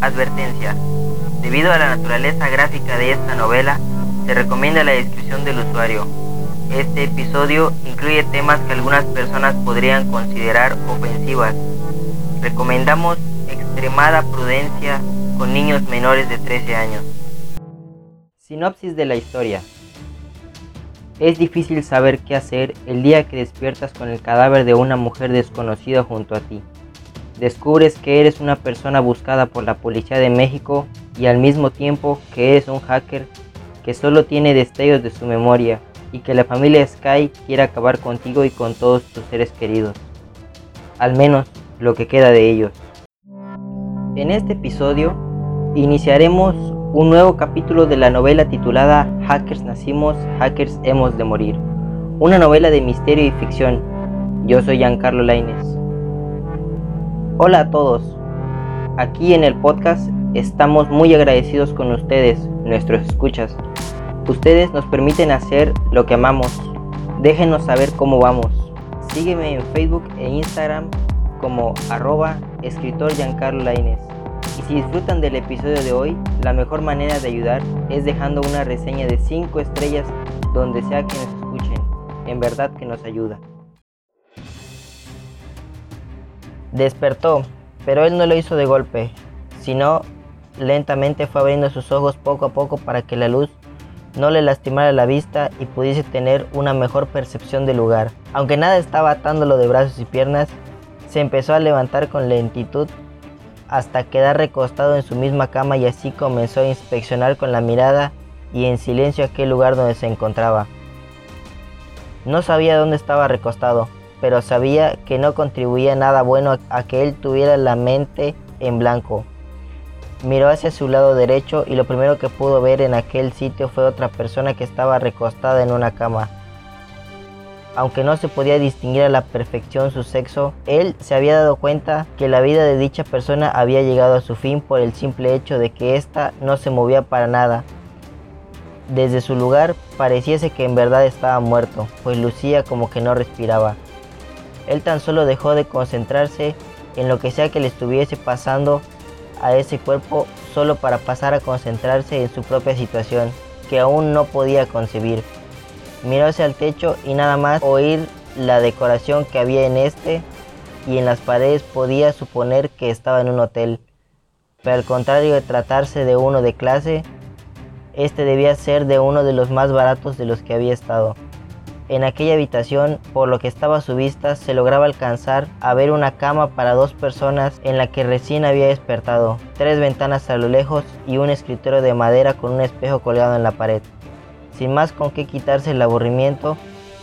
Advertencia. Debido a la naturaleza gráfica de esta novela, se recomienda la descripción del usuario. Este episodio incluye temas que algunas personas podrían considerar ofensivas. Recomendamos extremada prudencia con niños menores de 13 años. Sinopsis de la historia. Es difícil saber qué hacer el día que despiertas con el cadáver de una mujer desconocida junto a ti. Descubres que eres una persona buscada por la Policía de México y al mismo tiempo que eres un hacker que solo tiene destellos de su memoria y que la familia Sky quiere acabar contigo y con todos tus seres queridos. Al menos lo que queda de ellos. En este episodio iniciaremos un nuevo capítulo de la novela titulada Hackers nacimos, hackers hemos de morir. Una novela de misterio y ficción. Yo soy Giancarlo Laines. Hola a todos. Aquí en el podcast estamos muy agradecidos con ustedes, nuestros escuchas. Ustedes nos permiten hacer lo que amamos. Déjenos saber cómo vamos. Sígueme en Facebook e Instagram como arroba escritor. Y si disfrutan del episodio de hoy, la mejor manera de ayudar es dejando una reseña de 5 estrellas donde sea que nos escuchen. En verdad que nos ayuda. Despertó, pero él no lo hizo de golpe, sino lentamente fue abriendo sus ojos poco a poco para que la luz no le lastimara la vista y pudiese tener una mejor percepción del lugar. Aunque nada estaba atándolo de brazos y piernas, se empezó a levantar con lentitud hasta quedar recostado en su misma cama y así comenzó a inspeccionar con la mirada y en silencio aquel lugar donde se encontraba. No sabía dónde estaba recostado, pero sabía que no contribuía nada bueno a que él tuviera la mente en blanco. Miró hacia su lado derecho y lo primero que pudo ver en aquel sitio fue otra persona que estaba recostada en una cama. Aunque no se podía distinguir a la perfección su sexo, él se había dado cuenta que la vida de dicha persona había llegado a su fin por el simple hecho de que ésta no se movía para nada. Desde su lugar pareciese que en verdad estaba muerto, pues lucía como que no respiraba. Él tan solo dejó de concentrarse en lo que sea que le estuviese pasando a ese cuerpo solo para pasar a concentrarse en su propia situación, que aún no podía concebir. Miró hacia el techo y nada más oír la decoración que había en este y en las paredes podía suponer que estaba en un hotel. Pero al contrario de tratarse de uno de clase, este debía ser de uno de los más baratos de los que había estado. En aquella habitación, por lo que estaba a su vista, se lograba alcanzar a ver una cama para dos personas en la que recién había despertado, tres ventanas a lo lejos y un escritorio de madera con un espejo colgado en la pared. Sin más con qué quitarse el aburrimiento,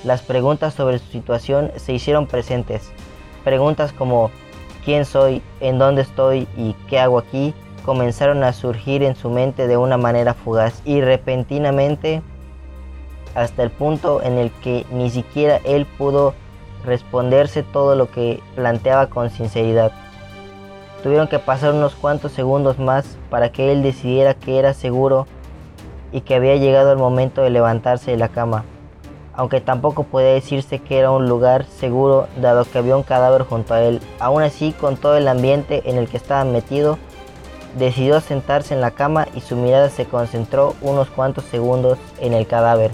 las preguntas sobre su situación se hicieron presentes. Preguntas como ¿quién soy? ¿En dónde estoy? ¿Y qué hago aquí? comenzaron a surgir en su mente de una manera fugaz y repentinamente hasta el punto en el que ni siquiera él pudo responderse todo lo que planteaba con sinceridad. Tuvieron que pasar unos cuantos segundos más para que él decidiera que era seguro y que había llegado el momento de levantarse de la cama, aunque tampoco podía decirse que era un lugar seguro dado que había un cadáver junto a él. Aún así, con todo el ambiente en el que estaba metido, decidió sentarse en la cama y su mirada se concentró unos cuantos segundos en el cadáver.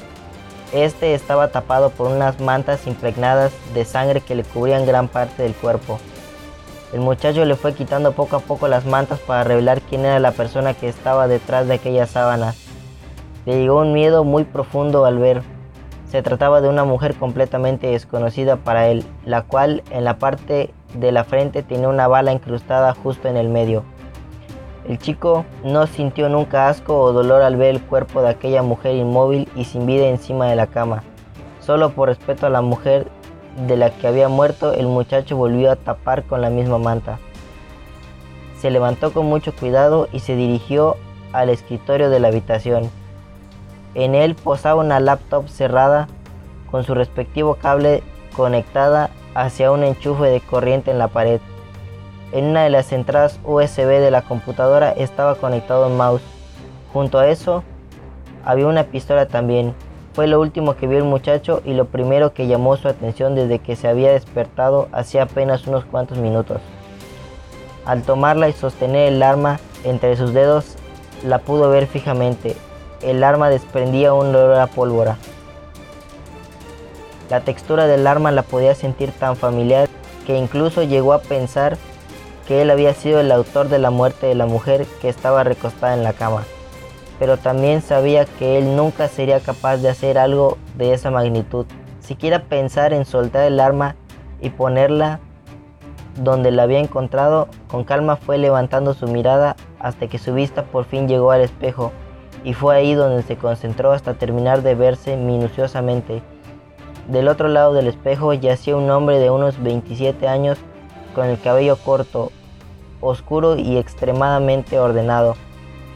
Este estaba tapado por unas mantas impregnadas de sangre que le cubrían gran parte del cuerpo. El muchacho le fue quitando poco a poco las mantas para revelar quién era la persona que estaba detrás de aquellas sábanas. Le llegó un miedo muy profundo al ver. Se trataba de una mujer completamente desconocida para él, la cual en la parte de la frente tenía una bala incrustada justo en el medio. El chico no sintió nunca asco o dolor al ver el cuerpo de aquella mujer inmóvil y sin vida encima de la cama. Solo por respeto a la mujer de la que había muerto, el muchacho volvió a tapar con la misma manta. Se levantó con mucho cuidado y se dirigió al escritorio de la habitación. En él posaba una laptop cerrada con su respectivo cable conectada hacia un enchufe de corriente en la pared. En una de las entradas USB de la computadora estaba conectado un mouse. Junto a eso había una pistola también. Fue lo último que vio el muchacho y lo primero que llamó su atención desde que se había despertado hacía apenas unos cuantos minutos. Al tomarla y sostener el arma entre sus dedos, la pudo ver fijamente. El arma desprendía un olor a pólvora. La textura del arma la podía sentir tan familiar que incluso llegó a pensar que él había sido el autor de la muerte de la mujer que estaba recostada en la cama. Pero también sabía que él nunca sería capaz de hacer algo de esa magnitud. Siquiera pensar en soltar el arma y ponerla donde la había encontrado, con calma fue levantando su mirada hasta que su vista por fin llegó al espejo y fue ahí donde se concentró hasta terminar de verse minuciosamente. Del otro lado del espejo yacía un hombre de unos 27 años con el cabello corto, oscuro y extremadamente ordenado.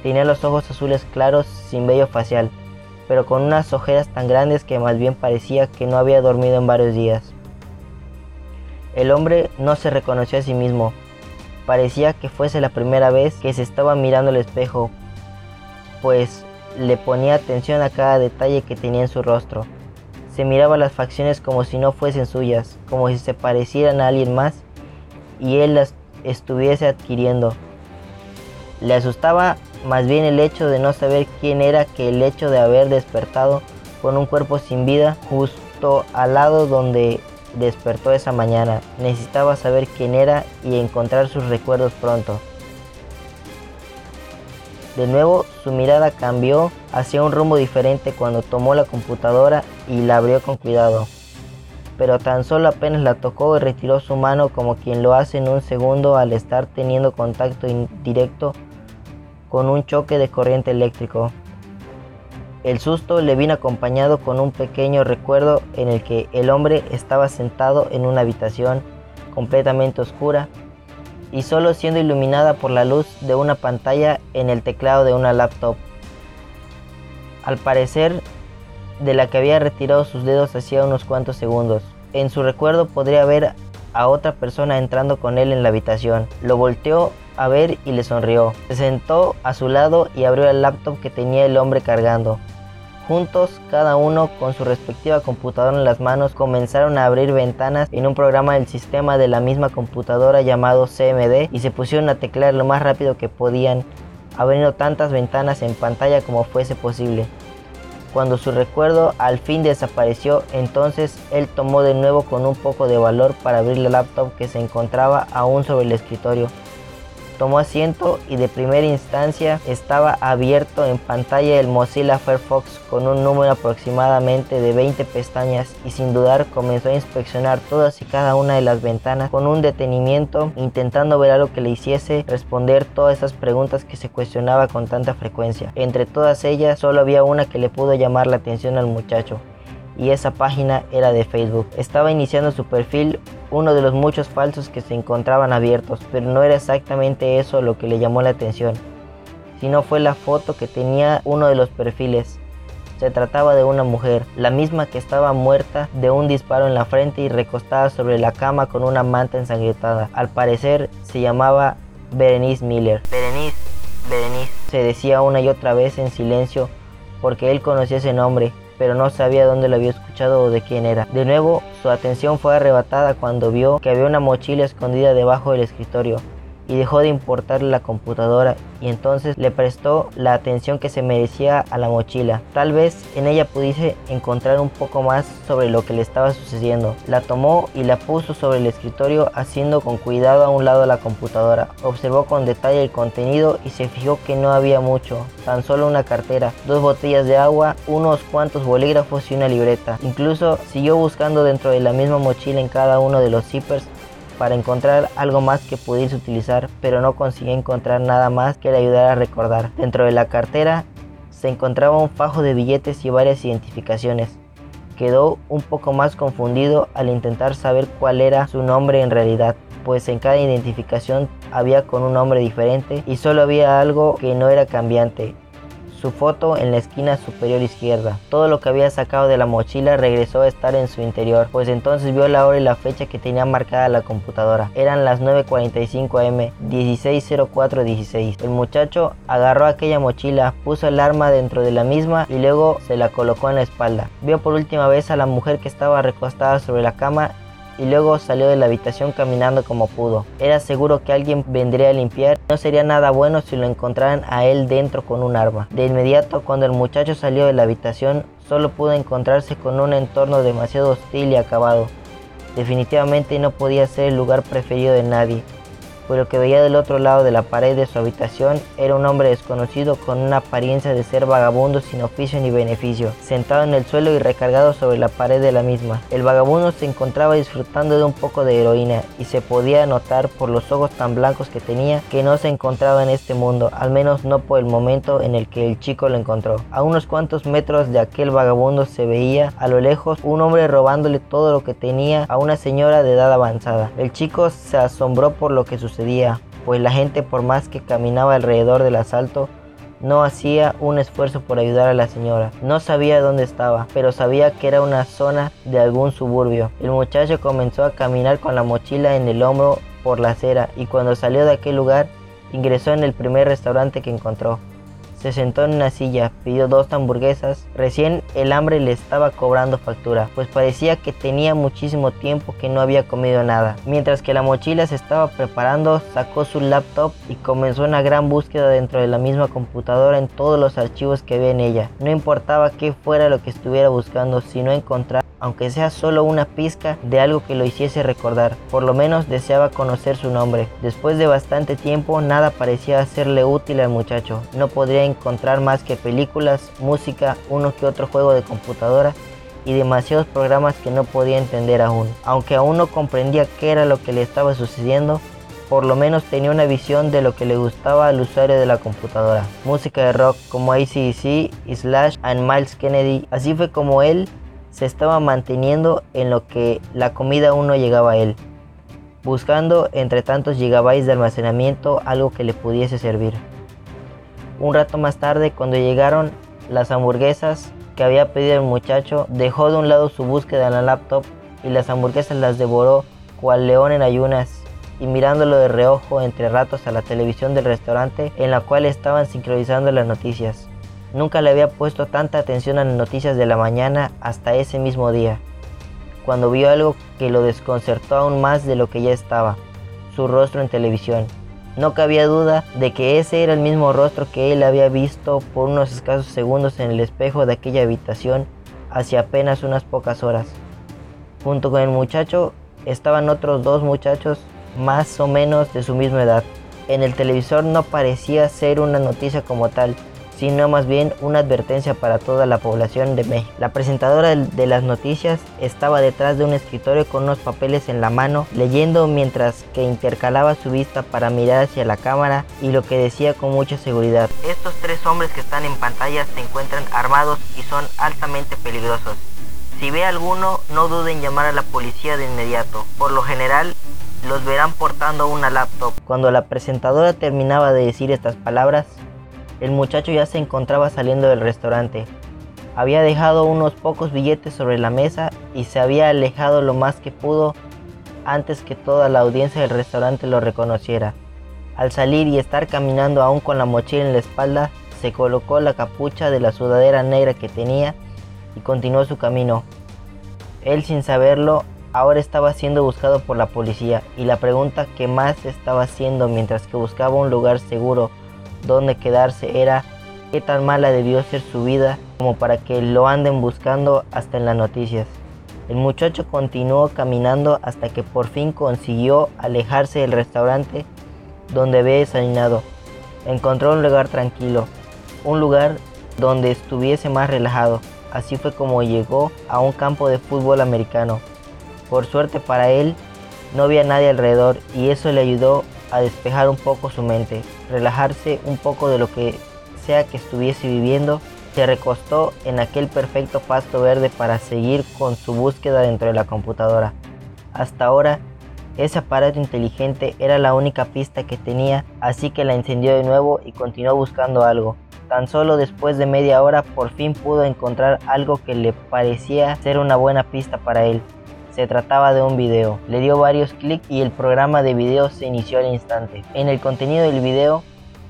Tenía los ojos azules claros sin vello facial, pero con unas ojeras tan grandes que más bien parecía que no había dormido en varios días. El hombre no se reconoció a sí mismo. Parecía que fuese la primera vez que se estaba mirando al espejo, pues le ponía atención a cada detalle que tenía en su rostro. Se miraba las facciones como si no fuesen suyas, como si se parecieran a alguien más y él las estuviese adquiriendo. Le asustaba más bien el hecho de no saber quién era que el hecho de haber despertado con un cuerpo sin vida justo al lado donde despertó esa mañana. Necesitaba saber quién era y encontrar sus recuerdos pronto. De nuevo, su mirada cambió hacia un rumbo diferente cuando tomó la computadora y la abrió con cuidado pero tan solo apenas la tocó y retiró su mano como quien lo hace en un segundo al estar teniendo contacto indirecto con un choque de corriente eléctrico. El susto le vino acompañado con un pequeño recuerdo en el que el hombre estaba sentado en una habitación completamente oscura y solo siendo iluminada por la luz de una pantalla en el teclado de una laptop. Al parecer de la que había retirado sus dedos hacía unos cuantos segundos. En su recuerdo podría ver a otra persona entrando con él en la habitación. Lo volteó a ver y le sonrió. Se sentó a su lado y abrió el laptop que tenía el hombre cargando. Juntos, cada uno con su respectiva computadora en las manos, comenzaron a abrir ventanas en un programa del sistema de la misma computadora llamado CMD y se pusieron a teclear lo más rápido que podían, abriendo tantas ventanas en pantalla como fuese posible. Cuando su recuerdo al fin desapareció, entonces él tomó de nuevo con un poco de valor para abrir la laptop que se encontraba aún sobre el escritorio tomó asiento y de primera instancia estaba abierto en pantalla el Mozilla Firefox con un número aproximadamente de 20 pestañas y sin dudar comenzó a inspeccionar todas y cada una de las ventanas con un detenimiento intentando ver algo que le hiciese responder todas esas preguntas que se cuestionaba con tanta frecuencia. Entre todas ellas solo había una que le pudo llamar la atención al muchacho y esa página era de Facebook. Estaba iniciando su perfil uno de los muchos falsos que se encontraban abiertos, pero no era exactamente eso lo que le llamó la atención, sino fue la foto que tenía uno de los perfiles. Se trataba de una mujer, la misma que estaba muerta de un disparo en la frente y recostada sobre la cama con una manta ensangrentada. Al parecer se llamaba Berenice Miller. Berenice, Berenice, se decía una y otra vez en silencio porque él conocía ese nombre, pero no sabía dónde lo había escuchado o de quién era. De nuevo, su atención fue arrebatada cuando vio que había una mochila escondida debajo del escritorio y dejó de importarle la computadora y entonces le prestó la atención que se merecía a la mochila. Tal vez en ella pudiese encontrar un poco más sobre lo que le estaba sucediendo. La tomó y la puso sobre el escritorio haciendo con cuidado a un lado la computadora. Observó con detalle el contenido y se fijó que no había mucho, tan solo una cartera, dos botellas de agua, unos cuantos bolígrafos y una libreta. Incluso siguió buscando dentro de la misma mochila en cada uno de los zippers para encontrar algo más que pudiese utilizar, pero no consiguió encontrar nada más que le ayudara a recordar. Dentro de la cartera se encontraba un fajo de billetes y varias identificaciones. Quedó un poco más confundido al intentar saber cuál era su nombre en realidad, pues en cada identificación había con un nombre diferente y solo había algo que no era cambiante, su foto en la esquina superior izquierda. Todo lo que había sacado de la mochila regresó a estar en su interior, pues entonces vio la hora y la fecha que tenía marcada la computadora. Eran las 9.45 am, 16.04.16. El muchacho agarró aquella mochila, puso el arma dentro de la misma y luego se la colocó en la espalda. Vio por última vez a la mujer que estaba recostada sobre la cama y luego salió de la habitación caminando como pudo. Era seguro que alguien vendría a limpiar. No sería nada bueno si lo encontraran a él dentro con un arma. De inmediato, cuando el muchacho salió de la habitación, solo pudo encontrarse con un entorno demasiado hostil y acabado. Definitivamente no podía ser el lugar preferido de nadie pues lo que veía del otro lado de la pared de su habitación era un hombre desconocido con una apariencia de ser vagabundo sin oficio ni beneficio, sentado en el suelo y recargado sobre la pared de la misma. El vagabundo se encontraba disfrutando de un poco de heroína y se podía notar por los ojos tan blancos que tenía que no se encontraba en este mundo, al menos no por el momento en el que el chico lo encontró. A unos cuantos metros de aquel vagabundo se veía a lo lejos un hombre robándole todo lo que tenía a una señora de edad avanzada. El chico se asombró por lo que sucedió pues la gente por más que caminaba alrededor del asalto, no hacía un esfuerzo por ayudar a la señora. No sabía dónde estaba, pero sabía que era una zona de algún suburbio. El muchacho comenzó a caminar con la mochila en el hombro por la acera y cuando salió de aquel lugar ingresó en el primer restaurante que encontró. Se sentó en una silla, pidió dos hamburguesas. Recién el hambre le estaba cobrando factura, pues parecía que tenía muchísimo tiempo que no había comido nada. Mientras que la mochila se estaba preparando, sacó su laptop y comenzó una gran búsqueda dentro de la misma computadora en todos los archivos que había en ella. No importaba qué fuera lo que estuviera buscando, sino encontrar aunque sea solo una pizca de algo que lo hiciese recordar. Por lo menos deseaba conocer su nombre. Después de bastante tiempo, nada parecía hacerle útil al muchacho. No podría encontrar más que películas, música, uno que otro juego de computadora y demasiados programas que no podía entender aún. Aunque aún no comprendía qué era lo que le estaba sucediendo, por lo menos tenía una visión de lo que le gustaba al usuario de la computadora. Música de rock como ACDC, Slash and Miles Kennedy. Así fue como él se estaba manteniendo en lo que la comida aún no llegaba a él, buscando entre tantos gigabytes de almacenamiento algo que le pudiese servir. Un rato más tarde, cuando llegaron las hamburguesas que había pedido el muchacho, dejó de un lado su búsqueda en la laptop y las hamburguesas las devoró cual león en ayunas y mirándolo de reojo entre ratos a la televisión del restaurante en la cual estaban sincronizando las noticias. Nunca le había puesto tanta atención a las noticias de la mañana hasta ese mismo día, cuando vio algo que lo desconcertó aún más de lo que ya estaba, su rostro en televisión. No cabía duda de que ese era el mismo rostro que él había visto por unos escasos segundos en el espejo de aquella habitación hace apenas unas pocas horas. Junto con el muchacho estaban otros dos muchachos más o menos de su misma edad. En el televisor no parecía ser una noticia como tal, sino más bien una advertencia para toda la población de México. La presentadora de las noticias estaba detrás de un escritorio con unos papeles en la mano, leyendo mientras que intercalaba su vista para mirar hacia la cámara y lo que decía con mucha seguridad. Estos tres hombres que están en pantalla se encuentran armados y son altamente peligrosos. Si ve alguno, no duden en llamar a la policía de inmediato. Por lo general, los verán portando una laptop. Cuando la presentadora terminaba de decir estas palabras, el muchacho ya se encontraba saliendo del restaurante. Había dejado unos pocos billetes sobre la mesa y se había alejado lo más que pudo antes que toda la audiencia del restaurante lo reconociera. Al salir y estar caminando aún con la mochila en la espalda, se colocó la capucha de la sudadera negra que tenía y continuó su camino. Él sin saberlo, ahora estaba siendo buscado por la policía y la pregunta que más estaba haciendo mientras que buscaba un lugar seguro dónde quedarse era qué tan mala debió ser su vida como para que lo anden buscando hasta en las noticias. El muchacho continuó caminando hasta que por fin consiguió alejarse del restaurante donde había desayunado. Encontró un lugar tranquilo, un lugar donde estuviese más relajado. Así fue como llegó a un campo de fútbol americano. Por suerte para él, no había nadie alrededor y eso le ayudó a despejar un poco su mente, relajarse un poco de lo que sea que estuviese viviendo, se recostó en aquel perfecto pasto verde para seguir con su búsqueda dentro de la computadora. Hasta ahora, ese aparato inteligente era la única pista que tenía, así que la encendió de nuevo y continuó buscando algo. Tan solo después de media hora por fin pudo encontrar algo que le parecía ser una buena pista para él. Se trataba de un video. Le dio varios clics y el programa de video se inició al instante. En el contenido del video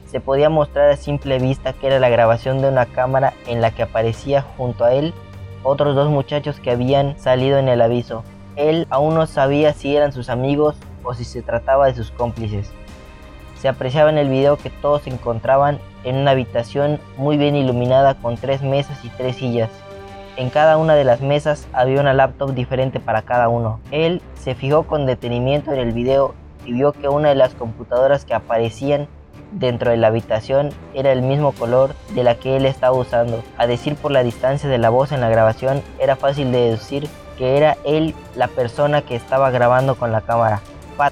se podía mostrar a simple vista que era la grabación de una cámara en la que aparecía junto a él otros dos muchachos que habían salido en el aviso. Él aún no sabía si eran sus amigos o si se trataba de sus cómplices. Se apreciaba en el video que todos se encontraban en una habitación muy bien iluminada con tres mesas y tres sillas. En cada una de las mesas había una laptop diferente para cada uno. Él se fijó con detenimiento en el video y vio que una de las computadoras que aparecían dentro de la habitación era el mismo color de la que él estaba usando. A decir por la distancia de la voz en la grabación, era fácil de deducir que era él la persona que estaba grabando con la cámara.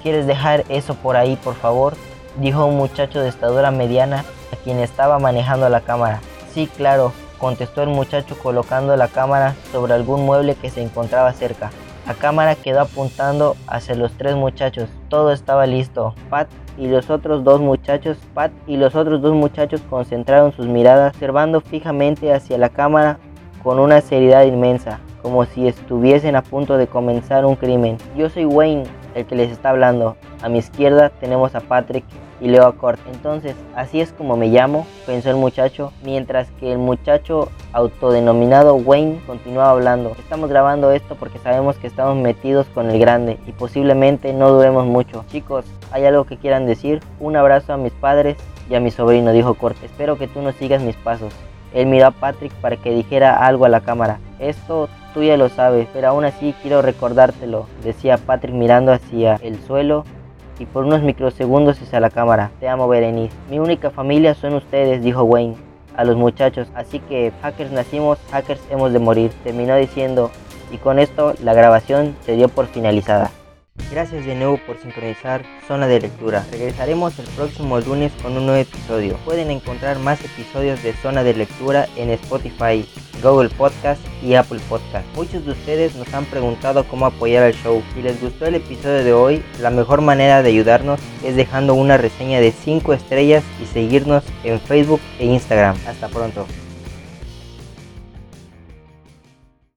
¿Quieres dejar eso por ahí, por favor? Dijo un muchacho de estatura mediana a quien estaba manejando la cámara. Sí, claro, contestó el muchacho colocando la cámara sobre algún mueble que se encontraba cerca. La cámara quedó apuntando hacia los tres muchachos. Todo estaba listo. Pat y los otros dos muchachos, Pat y los otros dos muchachos concentraron sus miradas observando fijamente hacia la cámara con una seriedad inmensa, como si estuviesen a punto de comenzar un crimen. Yo soy Wayne, el que les está hablando. A mi izquierda tenemos a Patrick y Leo Acort. Entonces, así es como me llamo, pensó el muchacho, mientras que el muchacho autodenominado Wayne continuaba hablando. Estamos grabando esto porque sabemos que estamos metidos con el grande y posiblemente no duremos mucho. Chicos, ¿hay algo que quieran decir? Un abrazo a mis padres y a mi sobrino, dijo Cort. Espero que tú no sigas mis pasos. Él miró a Patrick para que dijera algo a la cámara. Esto tú ya lo sabes, pero aún así quiero recordártelo, decía Patrick mirando hacia el suelo y por unos microsegundos hacia la cámara. Te amo, Berenice. Mi única familia son ustedes, dijo Wayne a los muchachos. Así que hackers nacimos, hackers hemos de morir. Terminó diciendo y con esto la grabación se dio por finalizada. Gracias de nuevo por sincronizar Zona de Lectura. Regresaremos el próximo lunes con un nuevo episodio. Pueden encontrar más episodios de Zona de Lectura en Spotify, Google Podcast y Apple Podcast. Muchos de ustedes nos han preguntado cómo apoyar al show. Si les gustó el episodio de hoy, la mejor manera de ayudarnos es dejando una reseña de 5 estrellas y seguirnos en Facebook e Instagram. Hasta pronto.